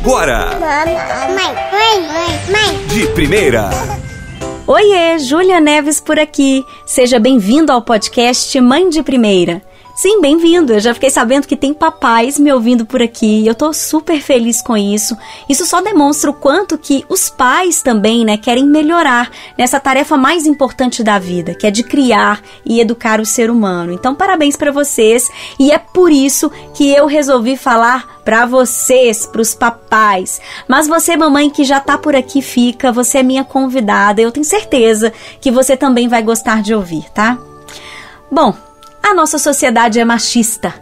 agora. Mãe, mãe, mãe, mãe. De primeira. Oiê, Júlia Neves por aqui. Seja bem-vindo ao podcast Mãe de Primeira. Sim, bem-vindo. Eu já fiquei sabendo que tem papais me ouvindo por aqui. Eu tô super feliz com isso. Isso só demonstra o quanto que os pais também, né, querem melhorar nessa tarefa mais importante da vida, que é de criar e educar o ser humano. Então, parabéns para vocês. E é por isso que eu resolvi falar para vocês, para os papais. Mas você, mamãe que já tá por aqui, fica, você é minha convidada. Eu tenho certeza que você também vai gostar de ouvir, tá? Bom, a nossa sociedade é machista.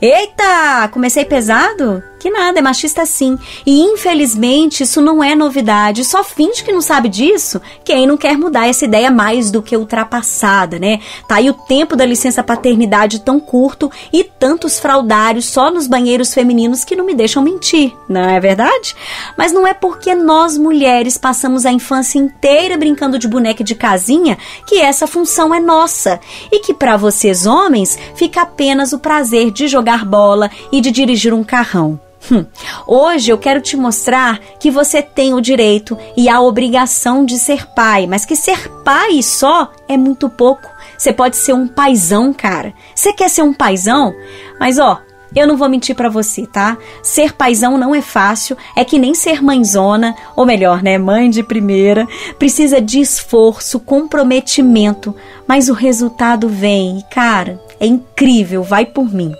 Eita, comecei pesado? Que nada, é machista sim. E infelizmente isso não é novidade. Só finge que não sabe disso quem não quer mudar essa ideia mais do que ultrapassada, né? Tá aí o tempo da licença paternidade tão curto e tantos fraudários só nos banheiros femininos que não me deixam mentir, não é verdade? Mas não é porque nós mulheres passamos a infância inteira brincando de boneca de casinha que essa função é nossa e que para vocês homens fica apenas o prazer de jogar bola e de dirigir um carrão. Hum. Hoje eu quero te mostrar que você tem o direito e a obrigação de ser pai, mas que ser pai só é muito pouco. Você pode ser um paizão, cara. Você quer ser um paizão? Mas ó, eu não vou mentir para você, tá? Ser paizão não é fácil, é que nem ser mãezona, ou melhor, né, mãe de primeira, precisa de esforço, comprometimento, mas o resultado vem e, cara, é incrível, vai por mim.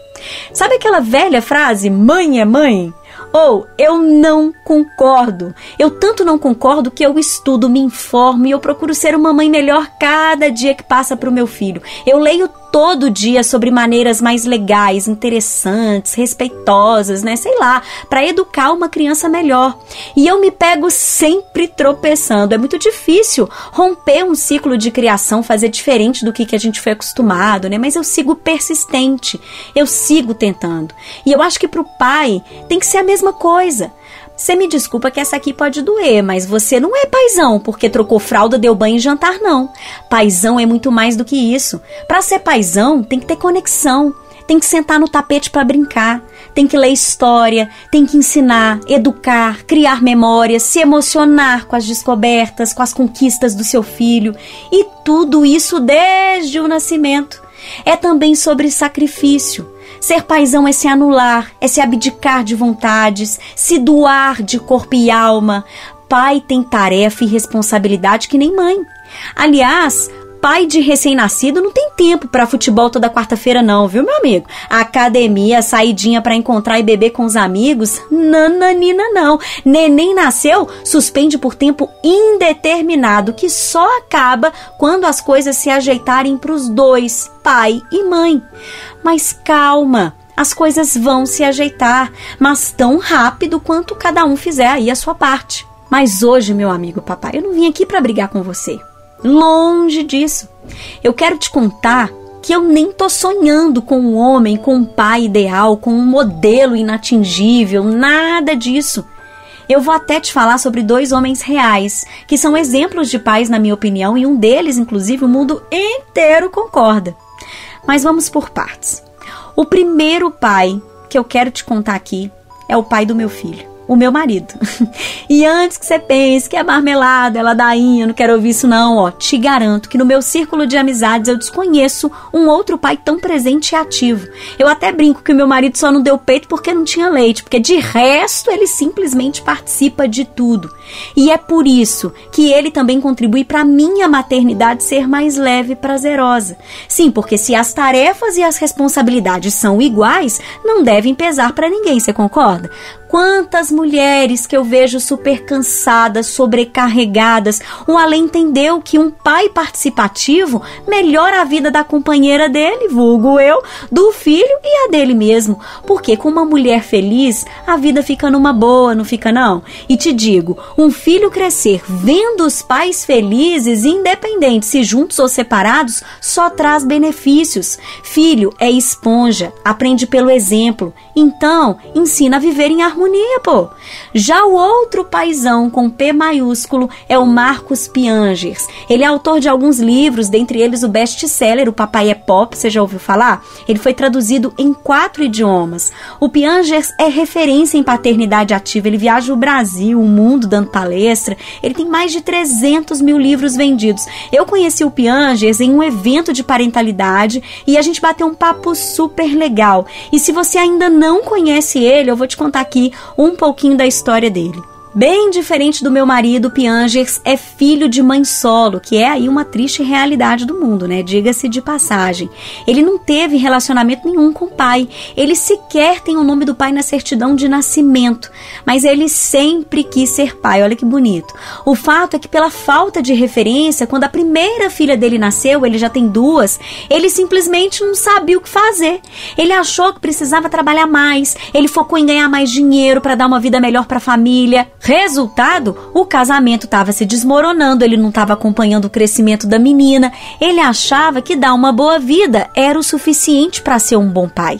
Sabe aquela velha frase, mãe é mãe? Ou eu não concordo. Eu tanto não concordo que eu estudo, me informo e eu procuro ser uma mãe melhor cada dia que passa para o meu filho. Eu leio todo dia sobre maneiras mais legais, interessantes, respeitosas, né? Sei lá, para educar uma criança melhor. E eu me pego sempre tropeçando. É muito difícil romper um ciclo de criação, fazer diferente do que, que a gente foi acostumado, né? Mas eu sigo persistente, eu sigo tentando. E eu acho que para o pai tem que ser a mesma coisa. Você me desculpa que essa aqui pode doer, mas você não é paizão porque trocou fralda, deu banho e jantar, não. Paizão é muito mais do que isso. Para ser paizão, tem que ter conexão, tem que sentar no tapete para brincar, tem que ler história, tem que ensinar, educar, criar memórias, se emocionar com as descobertas, com as conquistas do seu filho e tudo isso desde o nascimento. É também sobre sacrifício Ser paisão é se anular, é se abdicar de vontades, se doar de corpo e alma. Pai tem tarefa e responsabilidade que nem mãe. Aliás, pai de recém-nascido não tem tempo para futebol toda quarta-feira não, viu, meu amigo? Academia, saidinha para encontrar e beber com os amigos, nananina não. Neném nasceu, suspende por tempo indeterminado, que só acaba quando as coisas se ajeitarem para os dois, pai e mãe. Mas calma, as coisas vão se ajeitar, mas tão rápido quanto cada um fizer aí a sua parte. Mas hoje, meu amigo papai, eu não vim aqui para brigar com você. Longe disso. Eu quero te contar que eu nem tô sonhando com um homem, com um pai ideal, com um modelo inatingível, nada disso. Eu vou até te falar sobre dois homens reais, que são exemplos de pais, na minha opinião, e um deles, inclusive, o mundo inteiro concorda. Mas vamos por partes. O primeiro pai que eu quero te contar aqui é o pai do meu filho o meu marido. e antes que você pense que é marmelada, é ladainha, não quero ouvir isso não, ó, te garanto que no meu círculo de amizades eu desconheço um outro pai tão presente e ativo. Eu até brinco que o meu marido só não deu peito porque não tinha leite, porque de resto ele simplesmente participa de tudo. E é por isso que ele também contribui para minha maternidade ser mais leve e prazerosa. Sim, porque se as tarefas e as responsabilidades são iguais, não devem pesar para ninguém, você concorda? Quantas mulheres que eu vejo super cansadas, sobrecarregadas, o além entendeu que um pai participativo melhora a vida da companheira dele, vulgo eu, do filho e a dele mesmo. Porque com uma mulher feliz, a vida fica numa boa, não fica não? E te digo, um filho crescer vendo os pais felizes, independente se juntos ou separados, só traz benefícios. Filho é esponja, aprende pelo exemplo. Então, ensina a viver em harmonia, pô. Já o outro paizão com P maiúsculo é o Marcos Piangers. Ele é autor de alguns livros, dentre eles o best-seller O Papai é Pop, você já ouviu falar? Ele foi traduzido em quatro idiomas. O Piangers é referência em paternidade ativa, ele viaja o Brasil, o mundo dando palestra, ele tem mais de 300 mil livros vendidos. Eu conheci o Piangers em um evento de parentalidade e a gente bateu um papo super legal. E se você ainda não conhece ele, eu vou te contar aqui um pouquinho da história dele. Bem diferente do meu marido, Piangers é filho de mãe solo, que é aí uma triste realidade do mundo, né? Diga-se de passagem. Ele não teve relacionamento nenhum com o pai. Ele sequer tem o nome do pai na certidão de nascimento, mas ele sempre quis ser pai. Olha que bonito. O fato é que pela falta de referência, quando a primeira filha dele nasceu, ele já tem duas, ele simplesmente não sabia o que fazer. Ele achou que precisava trabalhar mais, ele focou em ganhar mais dinheiro para dar uma vida melhor para a família Resultado, o casamento estava se desmoronando, ele não estava acompanhando o crescimento da menina. Ele achava que dar uma boa vida era o suficiente para ser um bom pai.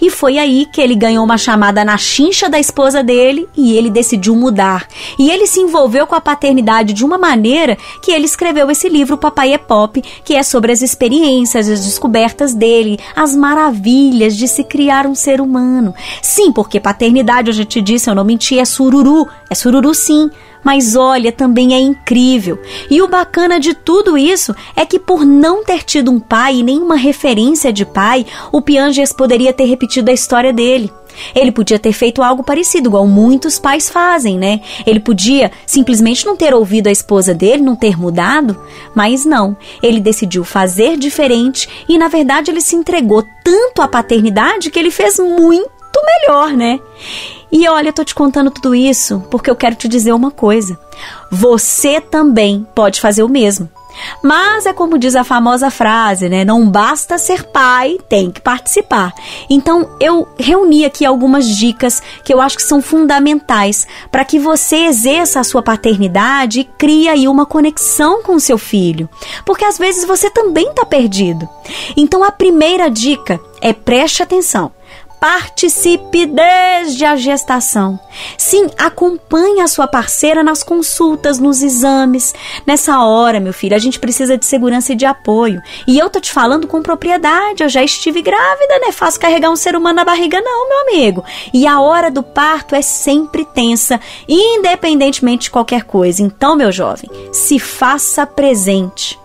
E foi aí que ele ganhou uma chamada na chincha da esposa dele e ele decidiu mudar. E ele se envolveu com a paternidade de uma maneira que ele escreveu esse livro Papai é Pop, que é sobre as experiências, as descobertas dele, as maravilhas de se criar um ser humano. Sim, porque paternidade, eu já te disse, eu não menti, é sururu. É sururu sim mas olha, também é incrível. E o bacana de tudo isso é que por não ter tido um pai e nenhuma referência de pai, o Pianges poderia ter repetido a história dele. Ele podia ter feito algo parecido, igual muitos pais fazem, né? Ele podia simplesmente não ter ouvido a esposa dele, não ter mudado, mas não. Ele decidiu fazer diferente e, na verdade, ele se entregou tanto à paternidade que ele fez muito melhor, né? E olha, eu tô te contando tudo isso porque eu quero te dizer uma coisa. Você também pode fazer o mesmo. Mas é como diz a famosa frase, né? Não basta ser pai, tem que participar. Então eu reuni aqui algumas dicas que eu acho que são fundamentais para que você exerça a sua paternidade e crie aí uma conexão com o seu filho. Porque às vezes você também está perdido. Então a primeira dica é preste atenção. Participe desde a gestação. Sim, acompanhe a sua parceira nas consultas, nos exames. Nessa hora, meu filho, a gente precisa de segurança e de apoio. E eu tô te falando com propriedade. Eu já estive grávida, não é fácil carregar um ser humano na barriga, não, meu amigo. E a hora do parto é sempre tensa, independentemente de qualquer coisa. Então, meu jovem, se faça presente.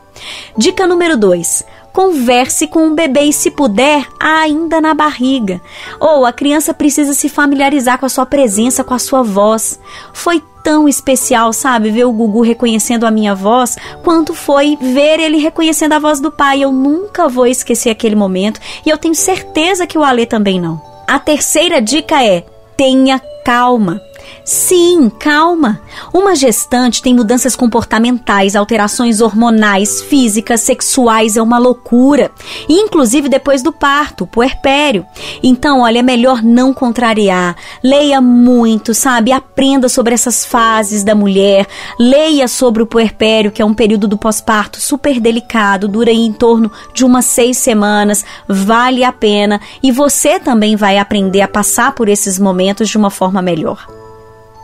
Dica número 2 converse com o bebê e, se puder, ainda na barriga. Ou a criança precisa se familiarizar com a sua presença, com a sua voz. Foi tão especial, sabe, ver o Gugu reconhecendo a minha voz, quanto foi ver ele reconhecendo a voz do pai. Eu nunca vou esquecer aquele momento e eu tenho certeza que o Alê também não. A terceira dica é: tenha calma. Sim, calma. Uma gestante tem mudanças comportamentais, alterações hormonais, físicas, sexuais, é uma loucura. Inclusive depois do parto, puerpério. Então, olha, é melhor não contrariar. Leia muito, sabe? Aprenda sobre essas fases da mulher. Leia sobre o puerpério, que é um período do pós-parto super delicado, dura em torno de umas seis semanas. Vale a pena. E você também vai aprender a passar por esses momentos de uma forma melhor.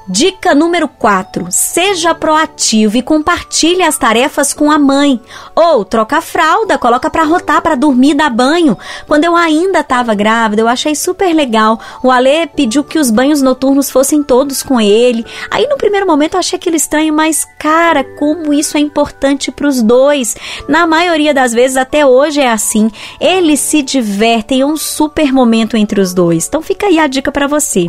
Dica número 4. Seja proativo e compartilhe as tarefas com a mãe. Ou troca a fralda, coloca para rotar, para dormir, dar banho. Quando eu ainda estava grávida, eu achei super legal. O Ale pediu que os banhos noturnos fossem todos com ele. Aí no primeiro momento eu achei aquilo estranho, mas cara, como isso é importante para os dois. Na maioria das vezes, até hoje é assim. Eles se divertem, é um super momento entre os dois. Então fica aí a dica para você.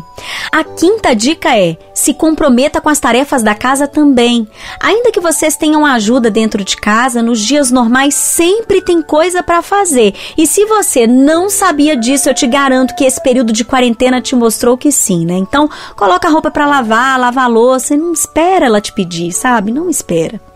A quinta dica é se comprometa com as tarefas da casa também. Ainda que vocês tenham ajuda dentro de casa, nos dias normais sempre tem coisa para fazer. E se você não sabia disso, eu te garanto que esse período de quarentena te mostrou que sim, né? Então, coloca a roupa para lavar, lava a louça, e não espera ela te pedir, sabe? Não espera.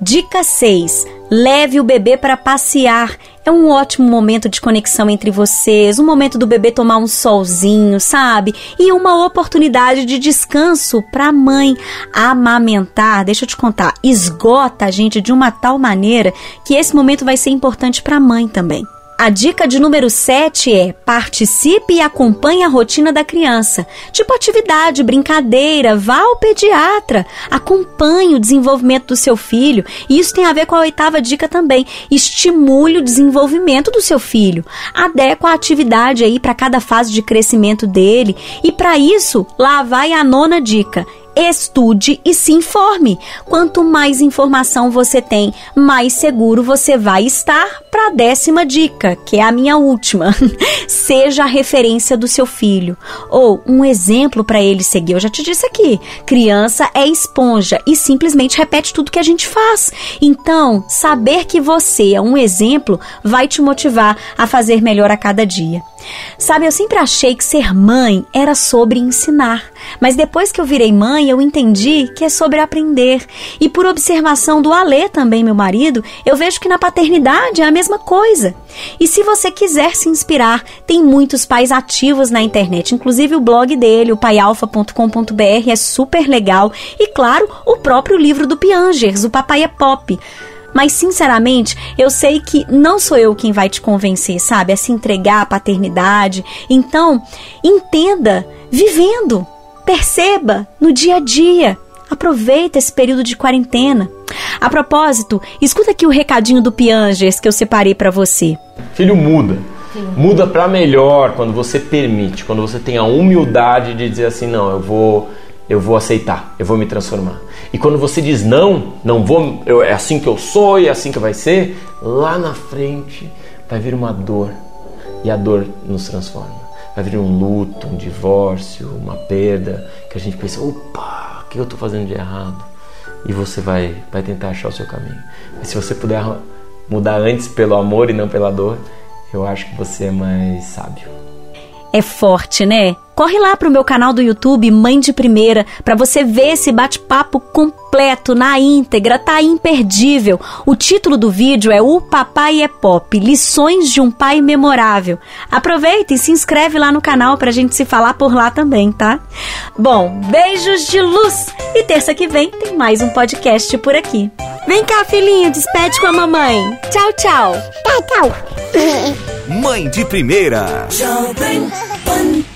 Dica 6. Leve o bebê para passear. É um ótimo momento de conexão entre vocês, um momento do bebê tomar um solzinho, sabe? E uma oportunidade de descanso para a mãe. Amamentar, deixa eu te contar, esgota a gente de uma tal maneira que esse momento vai ser importante para a mãe também. A dica de número 7 é: participe e acompanhe a rotina da criança. Tipo atividade, brincadeira, vá ao pediatra, acompanhe o desenvolvimento do seu filho. E isso tem a ver com a oitava dica também. Estimule o desenvolvimento do seu filho. Adequa a atividade aí para cada fase de crescimento dele. E para isso, lá vai a nona dica estude e se informe. Quanto mais informação você tem, mais seguro você vai estar para a décima dica, que é a minha última. Seja a referência do seu filho ou um exemplo para ele seguir. Eu já te disse aqui, criança é esponja e simplesmente repete tudo que a gente faz. Então, saber que você é um exemplo vai te motivar a fazer melhor a cada dia. Sabe, eu sempre achei que ser mãe era sobre ensinar, mas depois que eu virei mãe, eu entendi que é sobre aprender. E por observação do Alê também, meu marido, eu vejo que na paternidade é a mesma coisa. E se você quiser se inspirar, tem muitos pais ativos na internet, inclusive o blog dele, o paialfa.com.br, é super legal. E claro, o próprio livro do Piangers, o Papai é Pop. Mas, sinceramente, eu sei que não sou eu quem vai te convencer, sabe? A se entregar à paternidade. Então, entenda vivendo. Perceba no dia a dia. Aproveita esse período de quarentena. A propósito, escuta aqui o recadinho do Piangers que eu separei para você. Filho muda. Muda para melhor quando você permite, quando você tem a humildade de dizer assim, não, eu vou eu vou aceitar, eu vou me transformar. E quando você diz não, não vou, eu, é assim que eu sou e é assim que vai ser, lá na frente vai vir uma dor e a dor nos transforma. Vai vir um luto, um divórcio, uma perda que a gente pensa, opa, o que eu estou fazendo de errado? E você vai, vai tentar achar o seu caminho. Mas se você puder mudar antes pelo amor e não pela dor, eu acho que você é mais sábio. É forte, né? Corre lá pro meu canal do YouTube Mãe de Primeira para você ver esse bate-papo completo na íntegra, tá imperdível. O título do vídeo é O Papai é Pop: Lições de um Pai Memorável. Aproveita e se inscreve lá no canal pra gente se falar por lá também, tá? Bom, beijos de luz e terça que vem tem mais um podcast por aqui. Vem cá, filhinho, despede com a mamãe. Tchau, tchau. Tchau, tchau. Mãe de Primeira. Jovem Pan.